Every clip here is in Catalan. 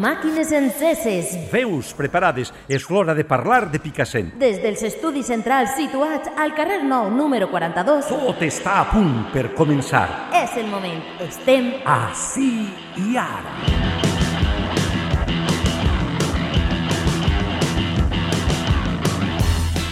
Màquines enceses. Veus preparades. És l'hora de parlar de Picassent. Des dels estudis centrals situats al carrer Nou, número 42, Tot està a punt per començar. és el moment. Estem Així i ara.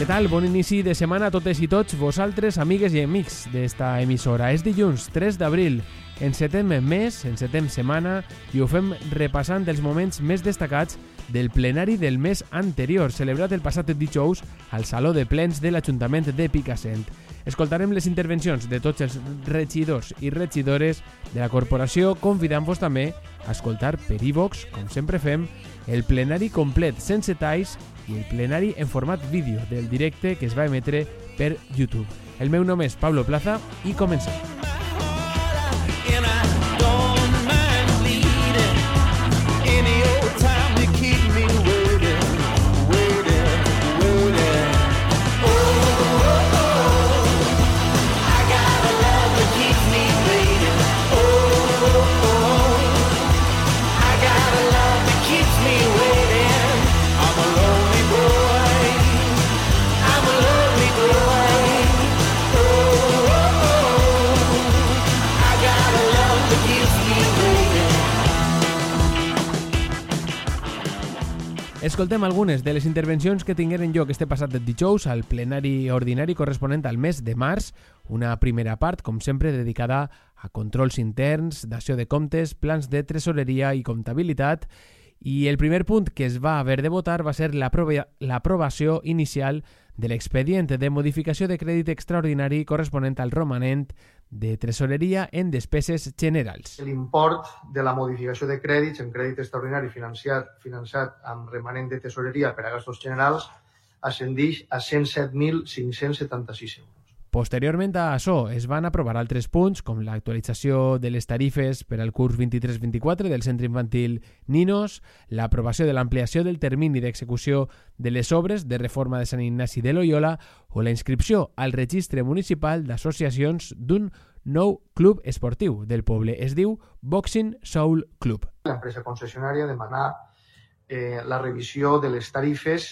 Què tal? Bon inici de setmana a totes i tots vosaltres, amigues i amics d'esta emissora. És dilluns 3 d'abril. Encetem mes, encetem setmana i ho fem repassant els moments més destacats del plenari del mes anterior, celebrat el passat dijous al Saló de Plens de l'Ajuntament de Picassent. Escoltarem les intervencions de tots els regidors i regidores de la corporació, convidant-vos també a escoltar per iVox, com sempre fem, el plenari complet sense talls i el plenari en format vídeo del directe que es va emetre per YouTube. El meu nom és Pablo Plaza i comencem. Escoltem algunes de les intervencions que tingueren lloc este passat dijous al plenari ordinari corresponent al mes de març, una primera part, com sempre, dedicada a controls interns, dació de comptes, plans de tresoreria i comptabilitat, i el primer punt que es va haver de votar va ser l'aprova- l'aprovació inicial de l'expedient de modificació de crèdit extraordinari corresponent al romanent de tresoreria en despeses generals. l'import de la modificació de crèdits en crèdit extraordinari financiat, finançat amb remanent de tesoreria per a gastos generals ascendix a 107.576 euros. Posteriorment a això es van aprovar altres punts com l'actualització de les tarifes per al curs 23-24 del centre infantil Ninos, l'aprovació de l'ampliació del termini d'execució de les obres de reforma de Sant Ignasi de Loyola o la inscripció al registre municipal d'associacions d'un nou club esportiu del poble. Es diu Boxing Soul Club. L'empresa concessionària demanà eh, la revisió de les tarifes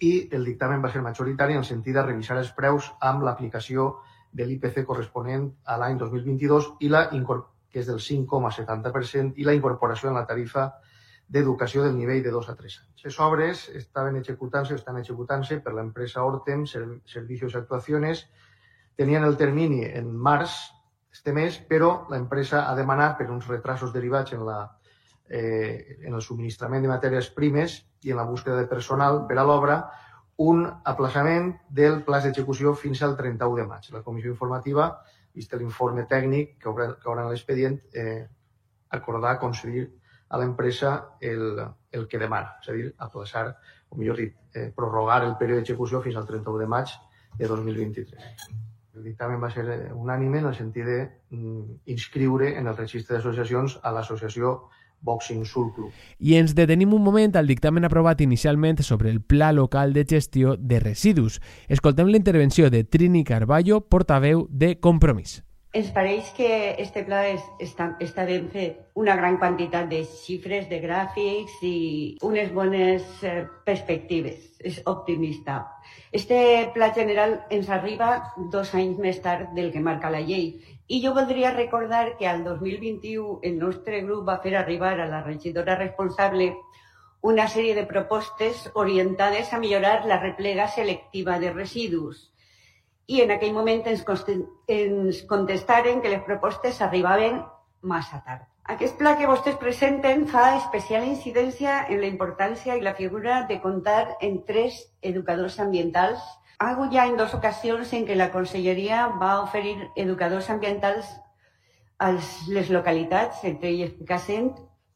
i el dictamen va ser majoritari en el sentit de revisar els preus amb l'aplicació de l'IPC corresponent a l'any 2022 i la que és del 5,70% i la incorporació en la tarifa d'educació del nivell de 2 a 3 anys. Les obres estaven executant-se o estan executant-se per l'empresa Ortem Ser- Servicios Actuaciones. Tenien el termini en març este mes, però l'empresa ha demanat per uns retrasos derivats en, la, eh, en el subministrament de matèries primes i en la búsqueda de personal per a l'obra un aplaçament del pla d'execució fins al 31 de maig. La comissió informativa, vist l'informe tècnic que haurà, en l'expedient, eh, acordar concedir a l'empresa el, el que demana, és a dir, aplaçar, o millor dit, eh, prorrogar el període d'execució fins al 31 de maig de 2023. El dictamen va ser eh, unànime en el sentit de mm, en el registre d'associacions a l'associació Boxing Soul Club. I ens detenim un moment al dictamen aprovat inicialment sobre el Pla Local de Gestió de Residus. Escoltem la intervenció de Trini Carballo, portaveu de Compromís. Ens pareix que este pla és, està, està ben fet. Una gran quantitat de xifres, de gràfics i unes bones eh, perspectives. És optimista. Este pla general ens arriba dos anys més tard del que marca la llei. I jo voldria recordar que al 2021 el nostre grup va fer arribar a la regidora responsable una sèrie de propostes orientades a millorar la replega selectiva de residus i en aquell moment ens, ens contestaren que les propostes arribaven massa tard. Aquest pla que vostès presenten fa especial incidència en la importància i la figura de comptar en tres educadors ambientals. Ha hagut ja en dues ocasions en què la Conselleria va oferir educadors ambientals a les localitats, entre elles Picassent,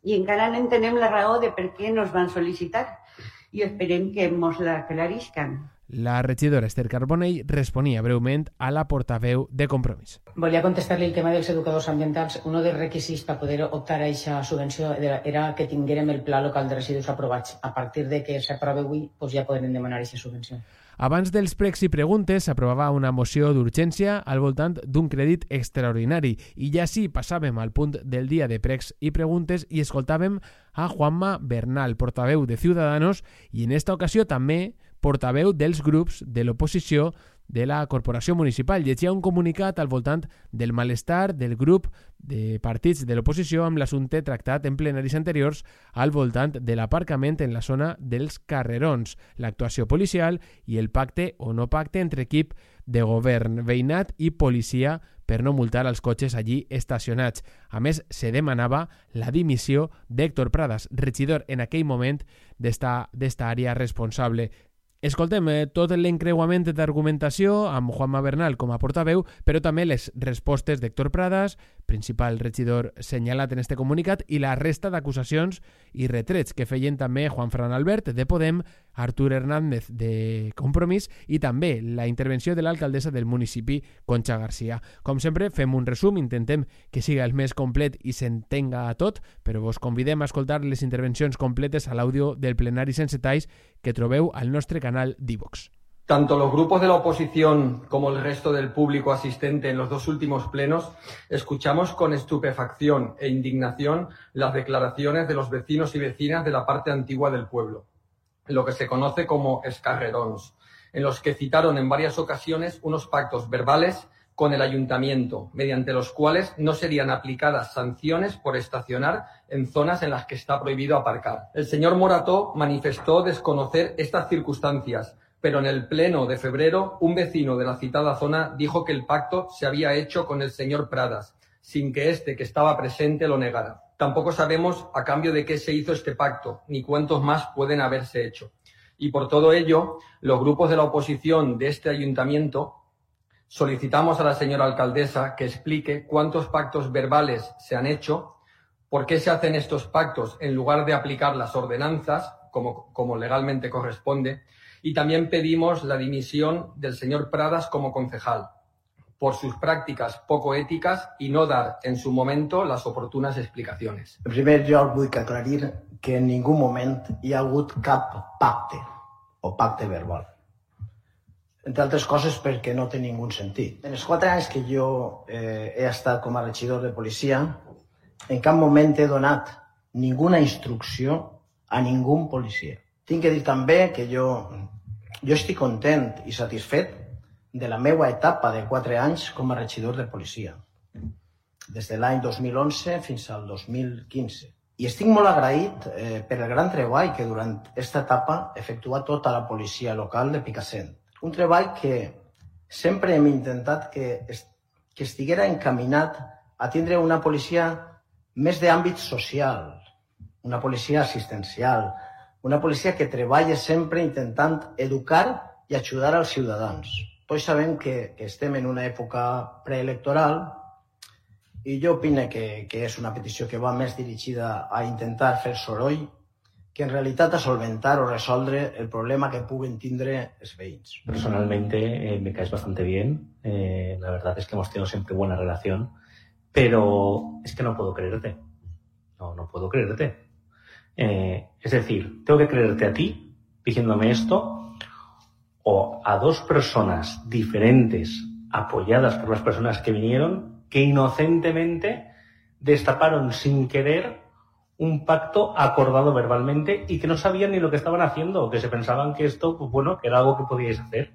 i encara no entenem la raó de per què nos van sol·licitar i esperem que mos la aclariscan. La regidora Esther Carbonell responia breument a la portaveu de Compromís. Volia contestar-li el tema dels educadors ambientals. Un dels requisits per poder optar a aquesta subvenció era que tinguérem el pla local de residus aprovats. A partir de que s'aprova avui, doncs ja podrem demanar aquesta subvenció. Abans dels pregs i preguntes s'aprovava una moció d'urgència al voltant d'un crèdit extraordinari i ja sí passàvem al punt del dia de pregs i preguntes i escoltàvem a Juanma Bernal, portaveu de Ciudadanos i en esta ocasió també portaveu dels grups de l'oposició de la corporació municipal. Llegia un comunicat al voltant del malestar del grup de partits de l'oposició amb l'assumpte tractat en plenaris anteriors al voltant de l'aparcament en la zona dels carrerons, l'actuació policial i el pacte o no pacte entre equip de govern, veïnat i policia per no multar els cotxes allí estacionats. A més, se demanava la dimissió d'Héctor Pradas, regidor en aquell moment d'esta àrea responsable. Escoltem eh, tot l'encreuament d'argumentació amb Juanma Bernal com a portaveu, però també les respostes d'Héctor Pradas, principal regidor senyalat en este comunicat, i la resta d'acusacions i retrets que feien també Juan Fran Albert de Podem, Artur Hernández de Compromís i també la intervenció de l'alcaldessa del municipi, Concha Garcia. Com sempre, fem un resum, intentem que siga el més complet i s'entenga a tot, però vos convidem a escoltar les intervencions completes a l'àudio del plenari sense talls que trobeu al nostre canal d'Ivox. Tanto los grupos de la oposición como el resto del público asistente en los dos últimos plenos escuchamos con estupefacción e indignación las declaraciones de los vecinos y vecinas de la parte antigua del pueblo, lo que se conoce como escarrerons, en los que citaron en varias ocasiones unos pactos verbales con el ayuntamiento, mediante los cuales no serían aplicadas sanciones por estacionar en zonas en las que está prohibido aparcar. El señor Morató manifestó desconocer estas circunstancias, pero en el pleno de febrero un vecino de la citada zona dijo que el pacto se había hecho con el señor Pradas, sin que éste que estaba presente lo negara. Tampoco sabemos a cambio de qué se hizo este pacto, ni cuántos más pueden haberse hecho. Y por todo ello, los grupos de la oposición de este ayuntamiento solicitamos a la señora alcaldesa que explique cuántos pactos verbales se han hecho, por qué se hacen estos pactos en lugar de aplicar las ordenanzas, como, como legalmente corresponde, y también pedimos la dimisión del señor Pradas como concejal por sus prácticas poco éticas y no dar en su momento las oportunas explicaciones. En primer lloc, vull que aclarir que en ningú moment hi ha hagut cap pacte o pacte verbal. Entre altres coses perquè no té ningú sentit. En els quatre anys que jo eh, he estat com a regidor de policia, en cap moment he donat ninguna instrucció a ningú policia. Tinc que dir també que jo, jo estic content i satisfet de la meva etapa de 4 anys com a regidor de policia, des de l'any 2011 fins al 2015. I estic molt agraït eh, per el gran treball que durant aquesta etapa ha efectuat tota la policia local de Picassent. Un treball que sempre hem intentat que, est que estiguera encaminat a tindre una policia més d'àmbit social, una policia assistencial, una policia que treballa sempre intentant educar i ajudar als ciutadans. Tots sabem que, que estem en una època preelectoral i jo opino que, que és una petició que va més dirigida a intentar fer soroll que en realitat a solventar o resoldre el problema que puguen tindre els veïns. Personalmente eh, me caes bastante bien. Eh, la verdad es que hemos tenido siempre buena relación. Pero es que no puedo creerte. No, no puedo creerte. Eh, es decir, tengo que creerte a ti diciéndome esto o a dos personas diferentes apoyadas por las personas que vinieron que inocentemente destaparon sin querer un pacto acordado verbalmente y que no sabían ni lo que estaban haciendo, o que se pensaban que esto, pues bueno, que era algo que podíais hacer.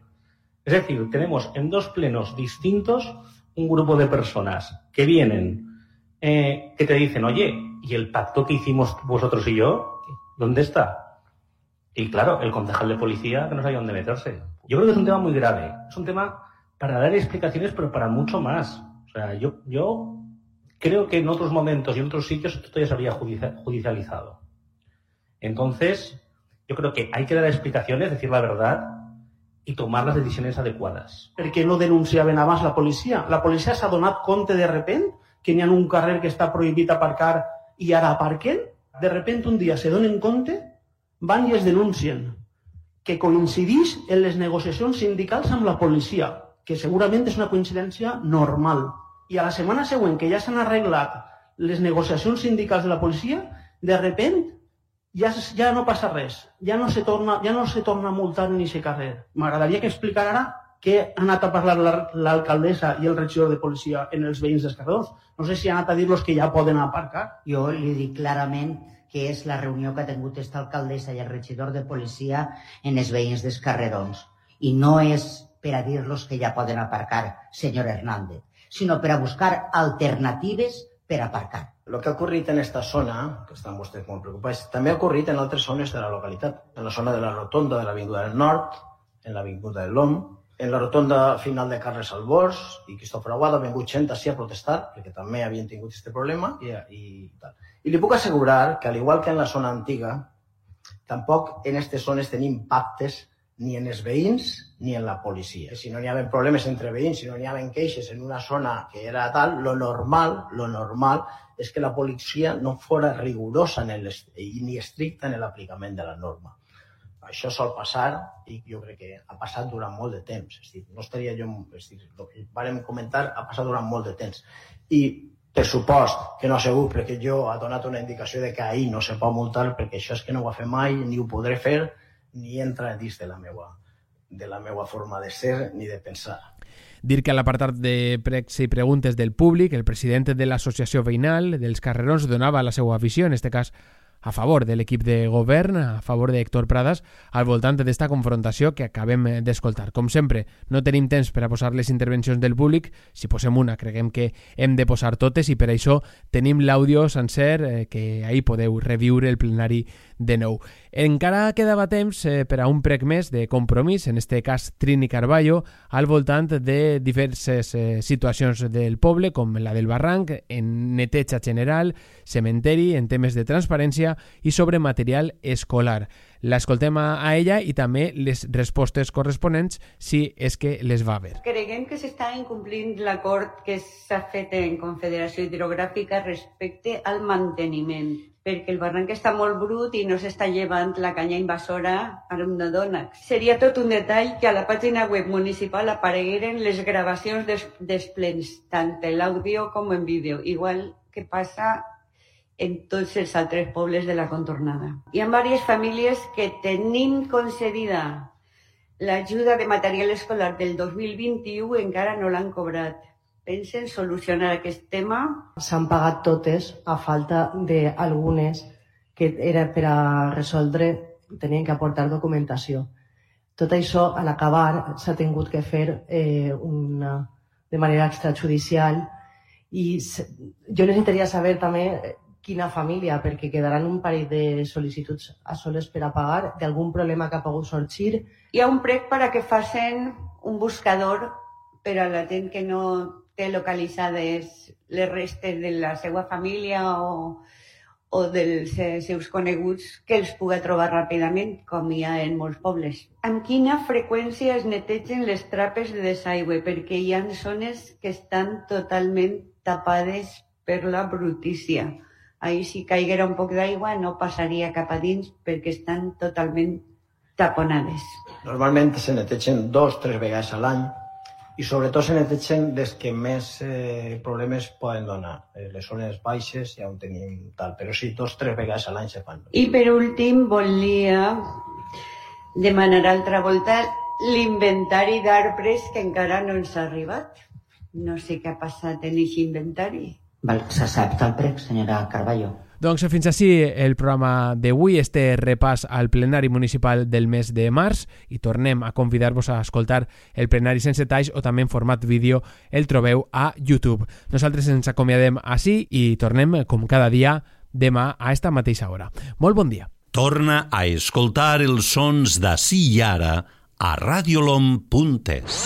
Es decir, tenemos en dos plenos distintos un grupo de personas que vienen, eh, que te dicen, oye, ¿y el pacto que hicimos vosotros y yo? ¿Dónde está? Y claro, el concejal de policía que no sabía dónde meterse. Yo creo que es un tema muy grave. Es un tema para dar explicaciones, pero para mucho más. O sea, yo, yo creo que en otros momentos y en otros sitios esto ya se habría judicializado. Entonces, yo creo que hay que dar explicaciones, decir la verdad i tomar les decisions adequades. Per què no denunciaven abans la policia? La policia s'ha donat compte de repent que n'hi ha un carrer que està prohibit aparcar i ara aparquen? De repent un dia se donen compte, van i es denuncien, que coincidís en les negociacions sindicals amb la policia, que segurament és una coincidència normal. I a la setmana següent que ja s'han arreglat les negociacions sindicals de la policia, de repent ja, ja no passa res, ja no se torna, ja no se torna a multar ni se carrer. M'agradaria que explicar ara què ha anat a parlar la- l'alcaldessa i el regidor de policia en els veïns dels. No sé si ha anat a dir-los que ja poden aparcar. Jo li dic clarament que és la reunió que ha tingut esta alcaldessa i el regidor de policia en els veïns dels carrerons. I no és per a dir-los que ja poden aparcar, senyor Hernández, sinó per a buscar alternatives per aparcar. El que ha ocorrit en esta zona, que estan vostès molt preocupats, també ha ocorrit en altres zones de la localitat. En la zona de la rotonda de l'Avinguda del Nord, en l'Avinguda del Lom, en la rotonda final de Carles Albors i Cristòfor Aguado ha vingut gent així a protestar perquè també havien tingut aquest problema i, i tal. I li puc assegurar que, al igual que en la zona antiga, tampoc en aquestes zones tenim pactes ni en els veïns ni en la policia. Si no n'hi havia problemes entre veïns, si no n'hi havia queixes en una zona que era tal, lo normal, lo normal és que la policia no fora rigurosa en el, ni estricta en l'aplicament de la norma. Això sol passar i jo crec que ha passat durant molt de temps. És dir, no estaria jo... És dir, el que vàrem comentar ha passat durant molt de temps. I per supost que no ha sigut perquè jo ha donat una indicació de que ahir no se pot multar perquè això és que no ho ha fet mai, ni ho podré fer, ni entra dins de la meua, de la meua forma de ser ni de pensar. Dir que a l'apartat de pregs i preguntes del públic, el president de l'associació veïnal dels carrerons donava la seva visió, en este cas a favor de l'equip de govern, a favor d'Héctor Pradas, al voltant d'esta confrontació que acabem d'escoltar. Com sempre, no tenim temps per a posar les intervencions del públic, si posem una creguem que hem de posar totes i per això tenim l'àudio sencer eh, que ahir podeu reviure el plenari de nou. Encara quedava temps eh, per a un prec més de compromís, en este cas Trini Carballo, al voltant de diverses eh, situacions del poble, com la del barranc, en neteja general, cementeri, en temes de transparència i sobre material escolar. L'escoltem a a ella i també les respostes corresponents si és que les va haver. Creguem que s'està incomplint l'acord que s'ha fet en Confederació Hidrogràfica respecte al manteniment, perquè el barranc està molt brut i no s'està llevant la canya invasora ara una dona. Seria tot un detall que a la pàgina web municipal aparegueren les gravacions dels plens, tant en l'àudio com en vídeo, igual que passa en tots els altres pobles de la contornada. Hi ha diverses famílies que tenim concedida l'ajuda de material escolar del 2021 i encara no l'han cobrat. Pensen solucionar aquest tema? S'han pagat totes a falta d'algunes que era per a resoldre, tenien que aportar documentació. Tot això, a l'acabar, s'ha tingut que fer eh, una, de manera extrajudicial i jo necessitaria saber també quina família, perquè quedaran un parell de sol·licituds a soles per a pagar d'algun problema que ha pogut sorgir. Hi ha un prec per a que facin un buscador per a la gent que no té localitzades les restes de la seva família o, o dels seus coneguts que els puga trobar ràpidament, com hi ha en molts pobles. Amb quina freqüència es netegen les trapes de desaigüe? Perquè hi ha zones que estan totalment tapades per la brutícia. Ahí si caiguera un poc d'aigua no passaria cap a dins perquè estan totalment taponades. Normalment se netegen dos, tres vegades a l'any i sobretot se netegen les que més eh, problemes poden donar. Eh, les zones baixes ja on tenim tal, però sí, dos, tres vegades a l'any se fan. I per últim volia demanar altra volta l'inventari d'arbres que encara no ens ha arribat. No sé què ha passat en aquest inventari. Val, S'accepta el prec, senyora Carballo. Doncs fins així el programa d'avui, este repàs al plenari municipal del mes de març i tornem a convidar-vos a escoltar el plenari sense talls o també en format vídeo el trobeu a YouTube. Nosaltres ens acomiadem així i tornem com cada dia demà a esta mateixa hora. Molt bon dia. Torna a escoltar els sons d'ací i ara a radiolom.es.